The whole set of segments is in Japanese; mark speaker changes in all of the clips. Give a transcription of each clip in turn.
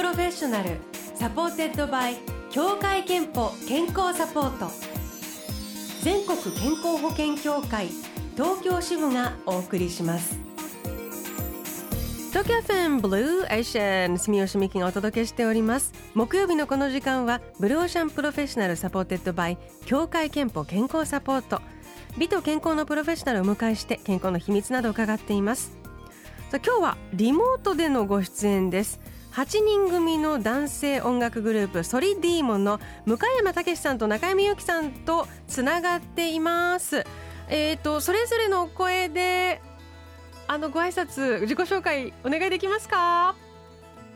Speaker 1: プロフェッショナル supported by 協会けんぽ健康サポート。全国健康保険協会東京支部がお送りします。東京 FM ブルーオーシャン住吉美紀がお届けしております。木曜日のこの時間はブルーオーシャンプロフェッショナル supported by 協会けんぽ健康サポート。美と健康のプロフェッショナルをお迎えして健康の秘密などを伺っています。さあ今日はリモートでのご出演です。8人組の男性音楽グループソリディーモンの向山武さんと中山由紀さんとつながっていますえーとそれぞれの声であのご挨拶自己紹介お願いできますか？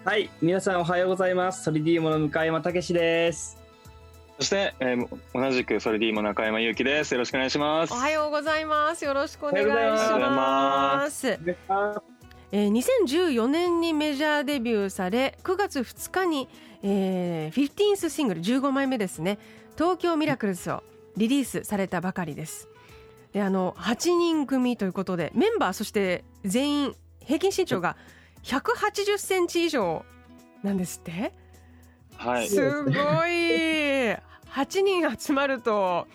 Speaker 2: はい、皆さんおはようございます。ソリディーモの向山武史です。
Speaker 3: そして、えー、同じくソリディーモ中山優希です。よろしくお願いします。
Speaker 1: おはようございますよろしくお願いしま
Speaker 3: す
Speaker 1: えー、2014年にメジャーデビューされ9月2日に、えー、15th シングル15枚目ですね「東京ミラクルズ」をリリースされたばかりです。であの8人組ということでメンバーそして全員平均身長が180センチ以上なんですって、
Speaker 3: はい。
Speaker 1: すごい。8人集まると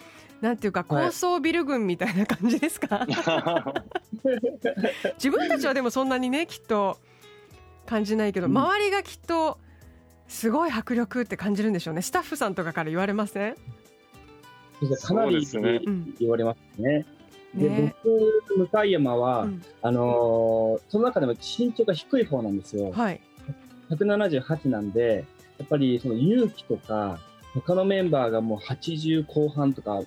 Speaker 1: なんていうか
Speaker 2: はい。
Speaker 1: 高層ビル群みたいな感じですか、自分たちはでもそんなにねきっと感じないけど、
Speaker 2: うん。
Speaker 1: 周りがきっとすごい迫力って感じるんでしょうね。スタッフさんとかから言われません？
Speaker 2: かなり言われますね。で、
Speaker 1: ね。
Speaker 2: 僕、向山は、
Speaker 1: うん。
Speaker 2: あのーその中でも身長が低い方なんですよ。
Speaker 1: はい。
Speaker 2: 178なんで、やっぱりその勇気とか、他のメンバーがもう80後半とか、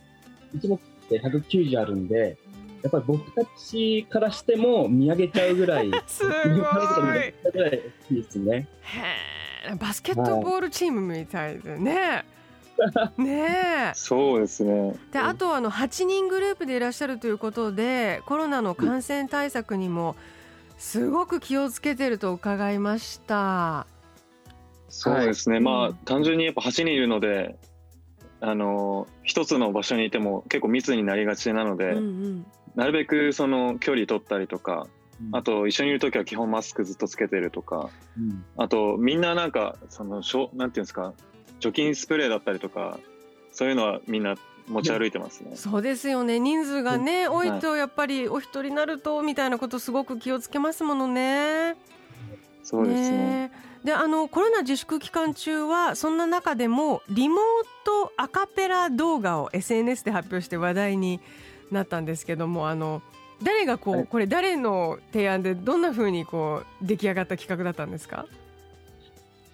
Speaker 2: いつもって190あるんで、やっぱり僕たちからしても見上げちゃうぐらい、
Speaker 1: すごい
Speaker 2: ぐらい大きいですね。
Speaker 1: へえバスケットボールチームみたいでねねえ
Speaker 3: そうですね。
Speaker 1: であとあの8人グループでいらっしゃるということでコロナの感染対策にもすごく気をつけてると伺いました。
Speaker 3: そうですね。まあ
Speaker 1: うん
Speaker 3: 単純にやっぱ8人いるので、あの一つの場所にいても結構密になりがちなので、
Speaker 1: うんうん。
Speaker 3: なるべくその距離取ったりとか、
Speaker 2: うん。
Speaker 3: あと一緒にいる時は基本マスクずっとつけてるとか、
Speaker 2: うん。
Speaker 3: あとみんななんかそのしょなんていうんですか、除菌スプレーだったりとか、そういうのはみんな持ち歩いてますね。
Speaker 1: そうですよね。人数がね、
Speaker 3: うん。
Speaker 1: 多いとやっぱりお一人になるとみたいなことすごく気をつけますものね。
Speaker 3: そうですね。
Speaker 1: えであのコロナ自粛期間中はそんな中でもリモートアカペラ動画を SNS で発表して話題になったんですけどもあの誰がこう、
Speaker 2: はい。
Speaker 1: これ誰の提案でどんな風にこう出来上がった企画だったんですか？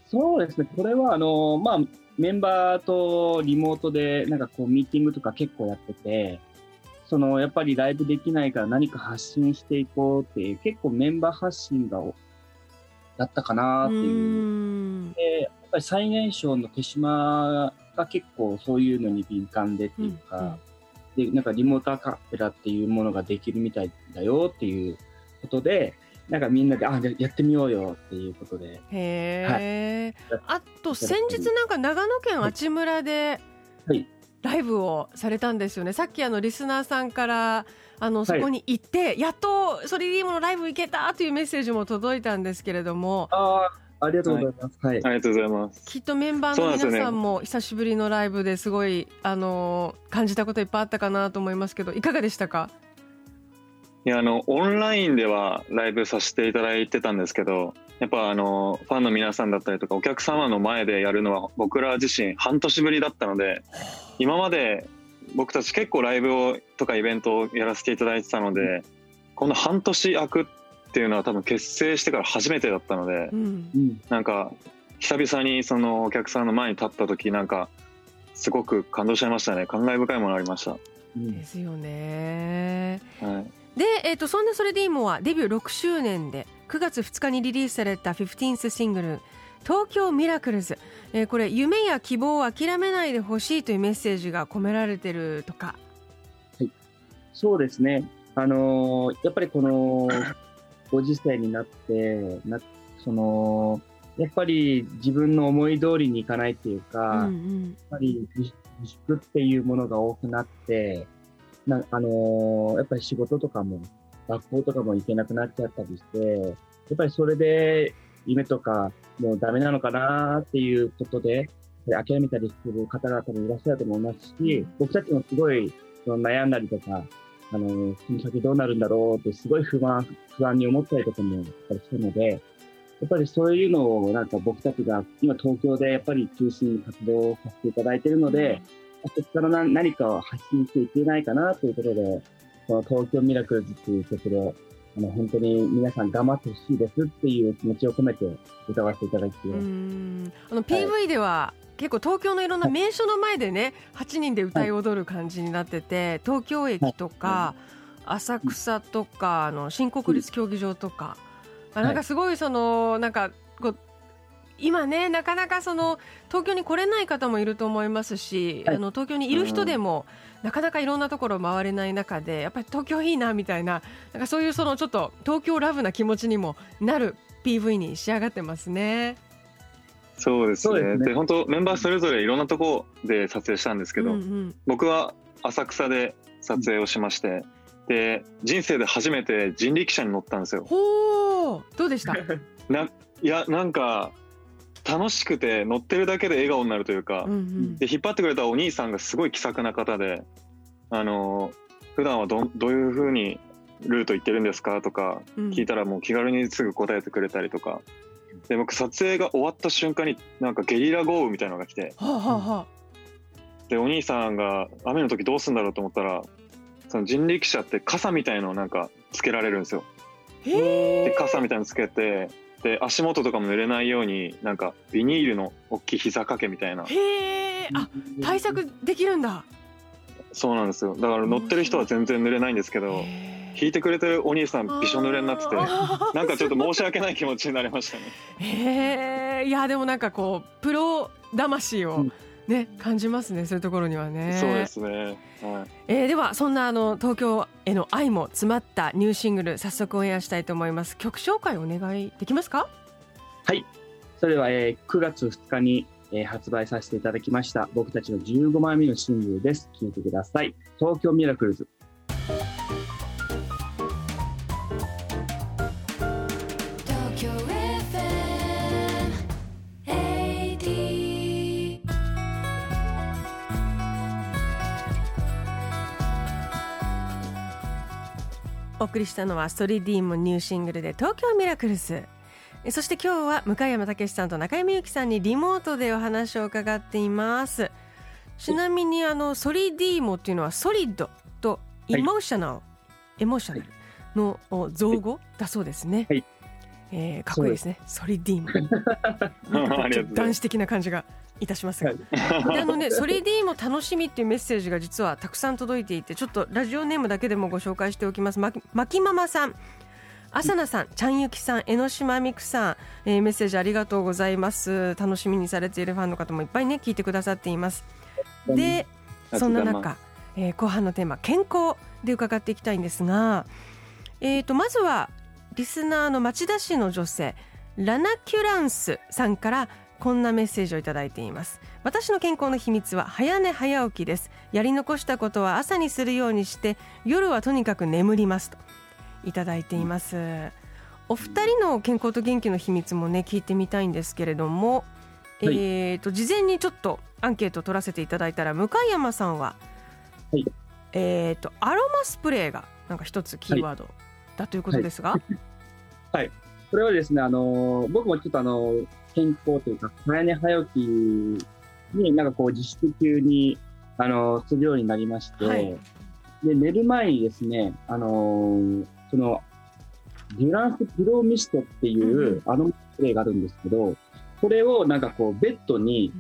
Speaker 2: そうですね、これはあの、まあ、メンバーとリモートでなんかこうミーティングとか結構やってて、そのやっぱりライブできないから何か発信していこうっていう、結構メンバー発信がおだったかなっていう。
Speaker 1: ん。
Speaker 2: で、やっぱり最年少の手島が結構そういうのに敏感でっていうか、で、なんかリモートアカペラっていうものができるみたいだよっていうことで、なんかみんなで、あ、やってみようよっていうことで、
Speaker 1: へえ、
Speaker 2: はい。
Speaker 1: あと先日なんか長野県阿智村で
Speaker 2: はい。
Speaker 1: ライブをされたんですよね。さっきあのリスナーさんからあのそこに行って、やっとソリディーモのライブ行けたというメッセージも届いたんですけれども
Speaker 2: ああ、ありがとうございます。はい。
Speaker 3: ありがとうございます。
Speaker 1: きっとメンバーの皆さんも久しぶりのライブですごいあの感じたこといっぱいあったかなと思いますけどいかがでしたか？
Speaker 3: いやあのオンラインではライブさせていただいてたんですけどやっぱあのファンの皆さんだったりとかお客様の前でやるのは僕ら自身半年ぶりだったので今まで僕たち結構ライブをとかイベントをやらせていただいてたのでこの半年空くっていうのは多分結成してから初めてだったので
Speaker 1: うん。
Speaker 2: うん。
Speaker 3: なんか久々にそのお客さんの前に立った時なんかすごく感動しちゃいましたね。感慨深いものありました、
Speaker 2: うん。
Speaker 1: ですよね。
Speaker 3: はい、
Speaker 1: で、えー、とそんなそれでいいもはデビュー6周年で9月2日にリリースされた 15th シングル「東京ミラクルズ」えーこれ夢や希望を諦めないでほしいというメッセージが込められてるとか。
Speaker 2: そうですね。あのーやっぱりこの ご時世になって、なその、やっぱり自分の思い通りにいかないっていうか、
Speaker 1: うんう
Speaker 2: やっ
Speaker 1: ん
Speaker 2: ぱり自自粛っていうものが多くなって、なあのーやっぱり仕事とかも、学校とかも行けなくなっちゃったりして、やっぱりそれで、夢とかもうダメなのかなっていうことで、諦めたりする方々もいらっしゃると思いますし、僕たちもすごい悩んだりとか、あの、この先どうなるんだろうってすごい不安、不安に思ったりとかもやっぱりしたので、やっぱりそういうのをなんか僕たちが今東京でやっぱり中心に活動させていただいているので、そこから何かを発信していけないかなということで、この東京ミラクルズっていう曲で、あの本当に皆さん頑張ってほしいですっていう気持ちを込めて歌わせていただいて。あ
Speaker 1: の PV では、結構東京のいろんな名所の前でね8人で歌い踊る感じになってて東京駅とか浅草とかあの新国立競技場とか。なんかすごいそのなんかこう今ねなかなかその東京に来れない方もいると思いますし、あの東京にいる人でも、なかなかいろんなところ回れない中でやっぱり東京いいなみたいななんかそういうそのちょっと東京ラブな気持ちにもなる PV に仕上がってますね。
Speaker 3: そうですね。で、ね、本当メンバーそれぞれいろんなとこで撮影したんですけど、うんうん、僕は浅草で撮影をしまして、で人生で初めて人力車に乗ったんですよ。
Speaker 1: ほうどうでした？
Speaker 3: ないやなんか楽しくて乗ってるだけで笑顔になるというか、うんうん、で引っ張ってくれたお兄さんがすごい気さくな方であの普段はどどういうふうにルート行ってるんですかとか聞いたらもう気軽にすぐ答えてくれたりとか、で僕撮影が終わった瞬間になんかゲリラ豪雨みたいなのが来て、
Speaker 1: はあはあ、
Speaker 3: でお兄さんが雨の時どうすんだろうと思ったらその人力車って傘みたいのをなんかつけられるんですよ。で傘みたいのつけてで足元とかも濡れないようになんかビニールの大きい膝掛けみたいな。
Speaker 1: へえあ対策できるんだ。
Speaker 3: そうなんですよだから乗ってる人は全然濡れないんですけど。弾いてくれてるお兄さんびしょ濡れになっててなんかちょっと申し訳ない気持ちになりましたね。
Speaker 1: へえいやでもなんかこうプロ魂をね、感じますねそういうところにはね。
Speaker 3: そうですね、はい。
Speaker 1: えー、ではそんなあの東京への愛も詰まったニューシングル早速オンエアしたいと思います。曲紹介お願いできますか？
Speaker 2: はい。それでは、えー、9月2日に、えー、発売させていただきました僕たちの15枚目のシングルです。聴いてください。東京ミラクルズ
Speaker 1: 送りしたのはストリディームニューシングルで東京ミラクルズそして今日は向山武さんと中山由紀さんにリモートでお話を伺っています。ちなみにあのソリディーモっていうのはソリッドとイモーショナル、はい、エモーショナルの造語だそうですね、はい、えー、かっこいいですね。ソリディーモ。男子的な感じがいたします。が、はい、あのね それでも楽しみっていうメッセージが実はたくさん届いていてちょっとラジオネームだけでもご紹介しておきます。ままきママさん。朝菜さん、ちゃんゆきさん、江ノ島美久さん、えー、メッセージありがとうございます。楽しみにされているファンの方もいっぱいね聞いてくださっています。で、そんな中、えー、後半のテーマ健康で伺っていきたいんですが、えーとまずはリスナーの町田市の女性ラナキュランスさんからこんなメッセージをいただいています。私の健康の秘密は早寝早起きです。やり残したことは朝にするようにして夜はとにかく眠りますと。いただいています。お二人の健康と元気の秘密もね聞いてみたいんですけれども、はい、えっ、と事前にちょっとアンケートを取らせていただいたら向山さんは、はい、えっ、とアロマスプレーがなんか一つキーワードだということですが、
Speaker 2: はい、はい、これはですねあの僕もちょっとあの健康というか、早寝早起きになんかこう自粛級に、あの、するようになりまして、はい、で、寝る前にですね、あのー、その、デュランスピローミストっていう、うん、あのプレイがあるんですけど、これをなんかこう、ベッドに、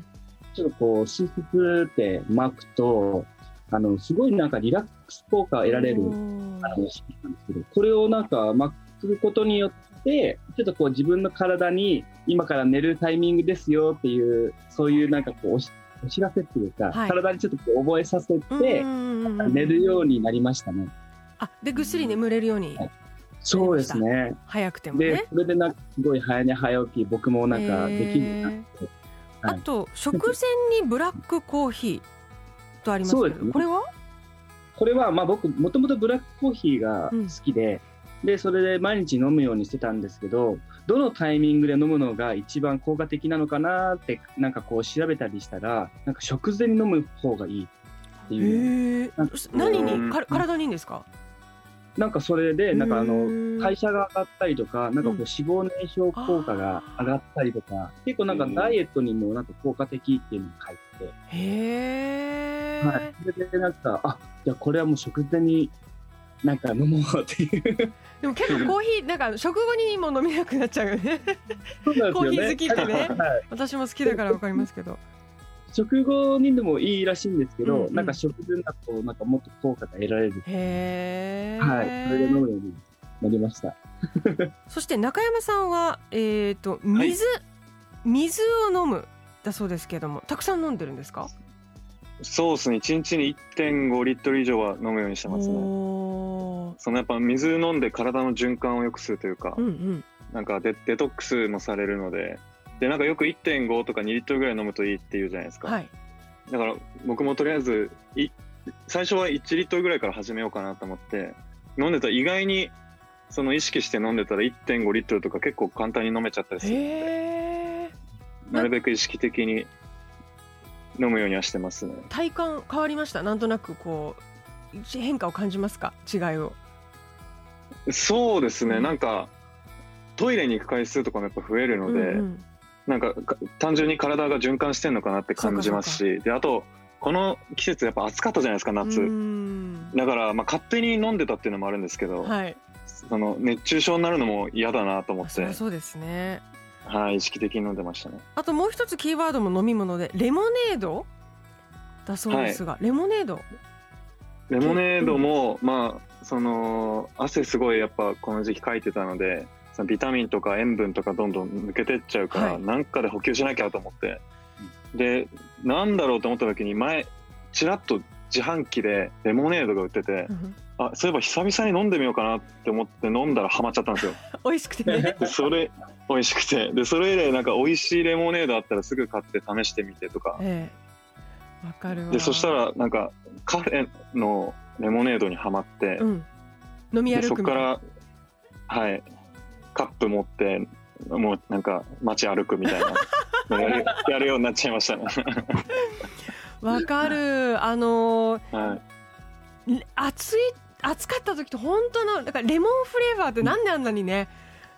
Speaker 2: ちょっとこう、シースって巻くと、あの、すごいなんかリラックス効果を得られる、あの、なんですけど、これをなんか巻くことによって、ちょっとこう自分の体に今から寝るタイミングですよっていう、そういうなんかこうお知らせっていうか、はい、体にちょっとこう覚えさせて、寝るようにできましたね。
Speaker 1: あ、で、ぐっすり眠れるように、はい、
Speaker 2: そうですね。
Speaker 1: 早くてもね。
Speaker 2: で、それでなんかすごい早寝早起き、僕もなんかできるなって。
Speaker 1: あと、食前にブラックコーヒーとありますけど、ね、これは？
Speaker 2: これは、まあ僕、もともとブラックコーヒーが好きで、うんで、それで毎日飲むようにしてたんですけど、どのタイミングで飲むのが一番効果的なのかなってなんかこう調べたりしたらなんか食前に飲む方がいいっていう。
Speaker 1: 何
Speaker 3: うん。
Speaker 1: にか体にいいんですか？
Speaker 2: なんかそれでなんかあ
Speaker 1: へ
Speaker 2: の
Speaker 1: ー。
Speaker 2: 代謝が上がったりとかなんかこう
Speaker 1: うん。
Speaker 2: 脂肪燃焼効果が上がったりとか結構なんかダイエットにもなんか効果的っていうのを書いてて、
Speaker 1: へえ、
Speaker 2: はい、それでなんかあじゃあこれはもう食前になんか飲もうっていう。
Speaker 1: でも結構コーヒーなんか食後にも飲めなくなっちゃうよね。
Speaker 2: そうなんですよね。
Speaker 1: コーヒー好きってね。
Speaker 2: はい
Speaker 1: 私も好きだからわかりますけど。
Speaker 2: 食後にでもいいらしいんですけど、
Speaker 1: うんうん。
Speaker 2: なんか食前だとなんかもっと効果が得られる、
Speaker 1: へえ、
Speaker 2: はい、それで飲むようになりました。
Speaker 1: そして中山さんはえっ、と水、水を飲むだそうですけれどもたくさん飲んでるんですか？
Speaker 3: そうですね。1日に1.5リットル以上は飲むようにしてますね。そのやっぱ水飲んで体の循環を良くするというか、
Speaker 1: うんうん。
Speaker 3: なんかデデトックスもされるのででなんかよく1.5とか2リットルぐらい飲むといいっていうじゃないですか、
Speaker 1: はい。
Speaker 3: だから僕もとりあえずい最初は1リットルぐらいから始めようかなと思って飲んでたら意外にその意識して飲んでたら1.5リットルとか結構簡単に飲めちゃったりする
Speaker 1: へえ
Speaker 3: なるべく意識的に飲むようにはしてますね。
Speaker 1: 体感変わりました？なんとなくこう変化を感じますか？違いを。
Speaker 3: そうですね、
Speaker 1: うん。
Speaker 3: なんかトイレに行く回数とかもやっぱ増えるので、
Speaker 1: うんうん。
Speaker 3: なんかか単純に体が循環してんのかなって感じますしであとこの季節やっぱ暑かったじゃないですか夏、
Speaker 1: うん。
Speaker 3: だからまあ勝手に飲んでたっていうのもあるんですけど、
Speaker 1: はい。
Speaker 3: その熱中症になるのも嫌だなと思って。
Speaker 1: そうですね
Speaker 3: はい、意識的に飲んでましたね。
Speaker 1: あともう一つキーワードも飲み物でレモネード？だそうですが、レモネード？
Speaker 3: レモネードも、まあその汗すごいやっぱこの時期かいてたのでそのビタミンとか塩分とかどんどん抜けてっちゃうから、
Speaker 1: はい。
Speaker 3: なんかで補給しなきゃと思って。でなんだろうと思った時に前ちらっと自販機でレモネードが売ってて、あそういえば久々に飲んでみようかなって思って飲んだらハマっちゃったんですよ。
Speaker 1: 美味しくてね。
Speaker 3: でそれ美味しくて。でそれ以来なんか美味しいレモネードあったらすぐ買って試してみてとか。
Speaker 1: ええ。わかるわ。
Speaker 3: でそしたらなんかカフェのレモネードにはまって、
Speaker 1: うん。飲み
Speaker 3: で
Speaker 1: 歩く
Speaker 3: そこからはい。カップ持ってもうなんか街歩くみたいな。の やるやるようになっちゃいましたね、
Speaker 1: わかる。あの
Speaker 3: はい、
Speaker 1: ー暑い暑かった時と本当のだからレモンフレーバーってなんであんなにね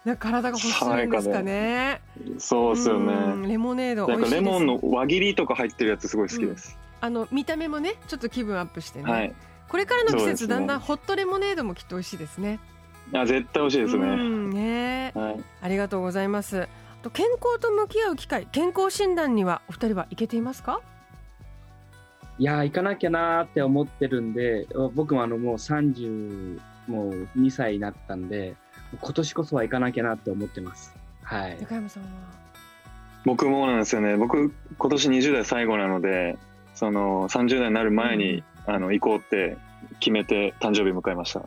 Speaker 1: なんか体が欲するんですかね。
Speaker 3: そうですよ
Speaker 1: うん
Speaker 3: ね
Speaker 1: レモネード
Speaker 3: なんかレモンの輪切りとか入ってるやつすごい好きです、
Speaker 1: あの見た目もねちょっと気分アップしてね、
Speaker 3: はい。
Speaker 1: これからの季
Speaker 3: そうですね。
Speaker 1: 節だんだんホットレモネードもきっと美味しいですね。
Speaker 3: あ絶対美味しいですね、
Speaker 1: うんね。
Speaker 3: はい、
Speaker 1: ありがとうございます。あと健康と向き合う機会健康診断にはお二人は行けていますか？
Speaker 2: いやー行かなきゃなーって思ってるんで僕もあのもう30もう2歳になったんで今年こそは行かなきゃなって思ってます。はい。
Speaker 1: 中山さんは？
Speaker 3: 僕もなんですよね。僕今年20代最後なのでその30代になる前に、あの行こうって決めて誕生日迎えました。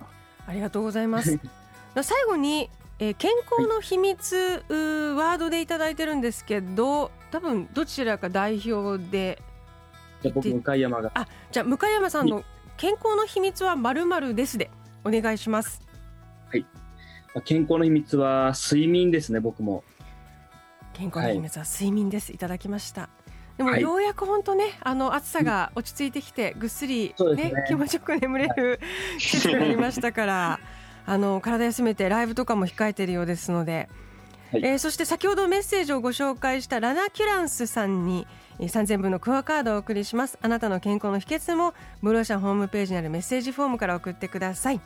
Speaker 1: ありがとうございます。最後に、えー健康の秘密、うーワードでいただいてるんですけど多分どちらか代表で
Speaker 2: じゃあ僕向山が。
Speaker 1: あじゃあ向山さんの健康の秘密はまるまるですでお願いします
Speaker 2: 健康の秘密は睡眠ですね僕も。
Speaker 1: 健康の秘密は睡眠です、い、ただきました。でも
Speaker 2: はい。
Speaker 1: ようやく本当ねあの暑さが落ち着いてきてぐっすりね
Speaker 2: ね。
Speaker 1: 気持ちよく眠れる季節になりましたから あの体休めてライブとかも控えているようですので、
Speaker 2: はい。
Speaker 1: えーそして先ほどメッセージをご紹介したラナ・キュランスさんにえー3000分のクアカードをお送りします。あなたの健康の秘訣もブローシャンホームページにあるメッセージフォームから送ってください、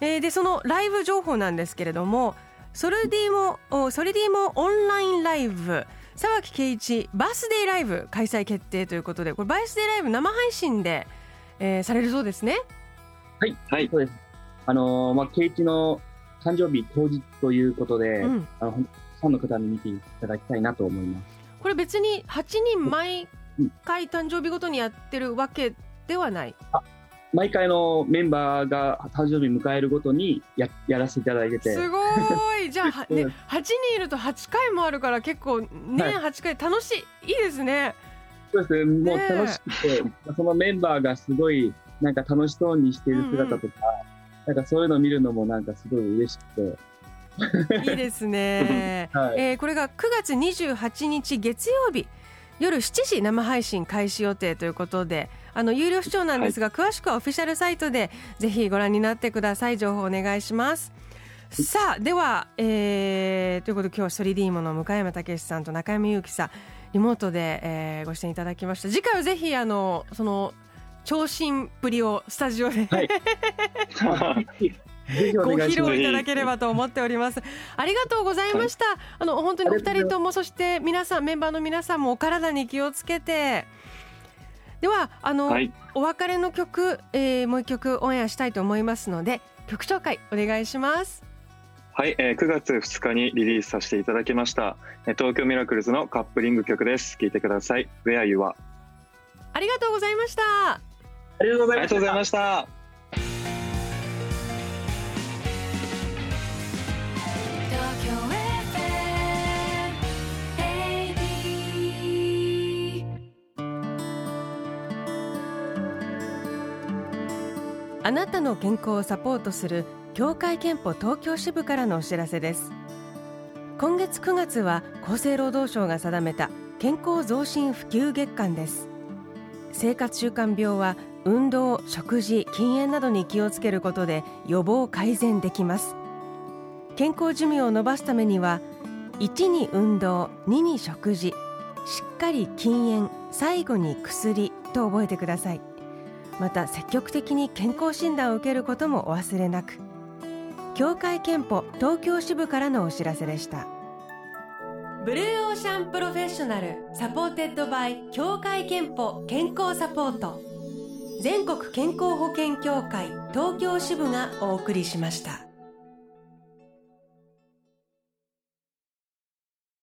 Speaker 1: えーでそのライブ情報なんですけれどもソルディモおソルディモオンラインライブ沢木圭一バースデーライブ開催決定ということでこれバースデーライブ生配信で、えーされるそうですね？
Speaker 3: はい。
Speaker 2: そうです。あのーまあ、ケイチの誕生日当日ということで、
Speaker 1: うん。
Speaker 2: あの、ほんたくさんの方に見ていただきたいなと思います。
Speaker 1: これ別に8人毎回誕生日ごとにやってるわけではない？
Speaker 2: 毎回のメンバーが誕生日迎えるごとにややらせていただいてて、
Speaker 1: すごい。じゃあ、はね
Speaker 2: うん、
Speaker 1: 8人いると8回もあるから結構年
Speaker 2: はい。
Speaker 1: 8回楽しいいいですね。
Speaker 2: そうですね、もう楽しくて、そのメンバーがすごいなんか楽しそうにしている姿とか、なんかそういうのを見るのもなんかすごい嬉しくて、
Speaker 1: いいですね、
Speaker 2: はい。
Speaker 1: えーこれが9月28日月曜日。夜7時生配信開始予定ということであの有料視聴なんですが、詳しくはオフィシャルサイトでぜひご覧になってください情報お願いしますさあでは、えーということで今日は 3D モの向山武さんと中山祐希さんリモートで、えーご出演いただきました次回はぜひあのその長身っぷりをスタジオで、
Speaker 2: はい
Speaker 1: ご披。露いただければと思っております。ありがとうございました。あの本当にお二人ともそして皆さんメンバーの皆さんもお体に気をつけて。ではあの、
Speaker 3: はい
Speaker 1: お別れの曲、えーもう一曲オンエアしたいと思いますので曲紹介お願いします。
Speaker 3: はい、えー9月2日にリリースさせていただきました、えー東京ミラクルズのカップリング曲です。聴いてください。Where You Are。
Speaker 1: ありがとうございました
Speaker 2: ありがとうござい。ました。
Speaker 3: あ
Speaker 1: なたの健康をサポートする協会憲法東京支部からのお知らせです。今月9月は厚生労働省が定めた健康増進普及月間です。生活習慣病は運動食事禁煙などに気をつけることで予防改善できます。健康寿命を延ばすためには1に運動2に食事しっかり禁煙最後に薬と覚えてください。また積極的に健康診断を受けることもお忘れなく。協会憲法東京支部からのお知らせでした。ブルーオーシャンプロフェッショナル supported by 協会けんぽ健康サポート。全国健康保険協会東京支部がお送りしました。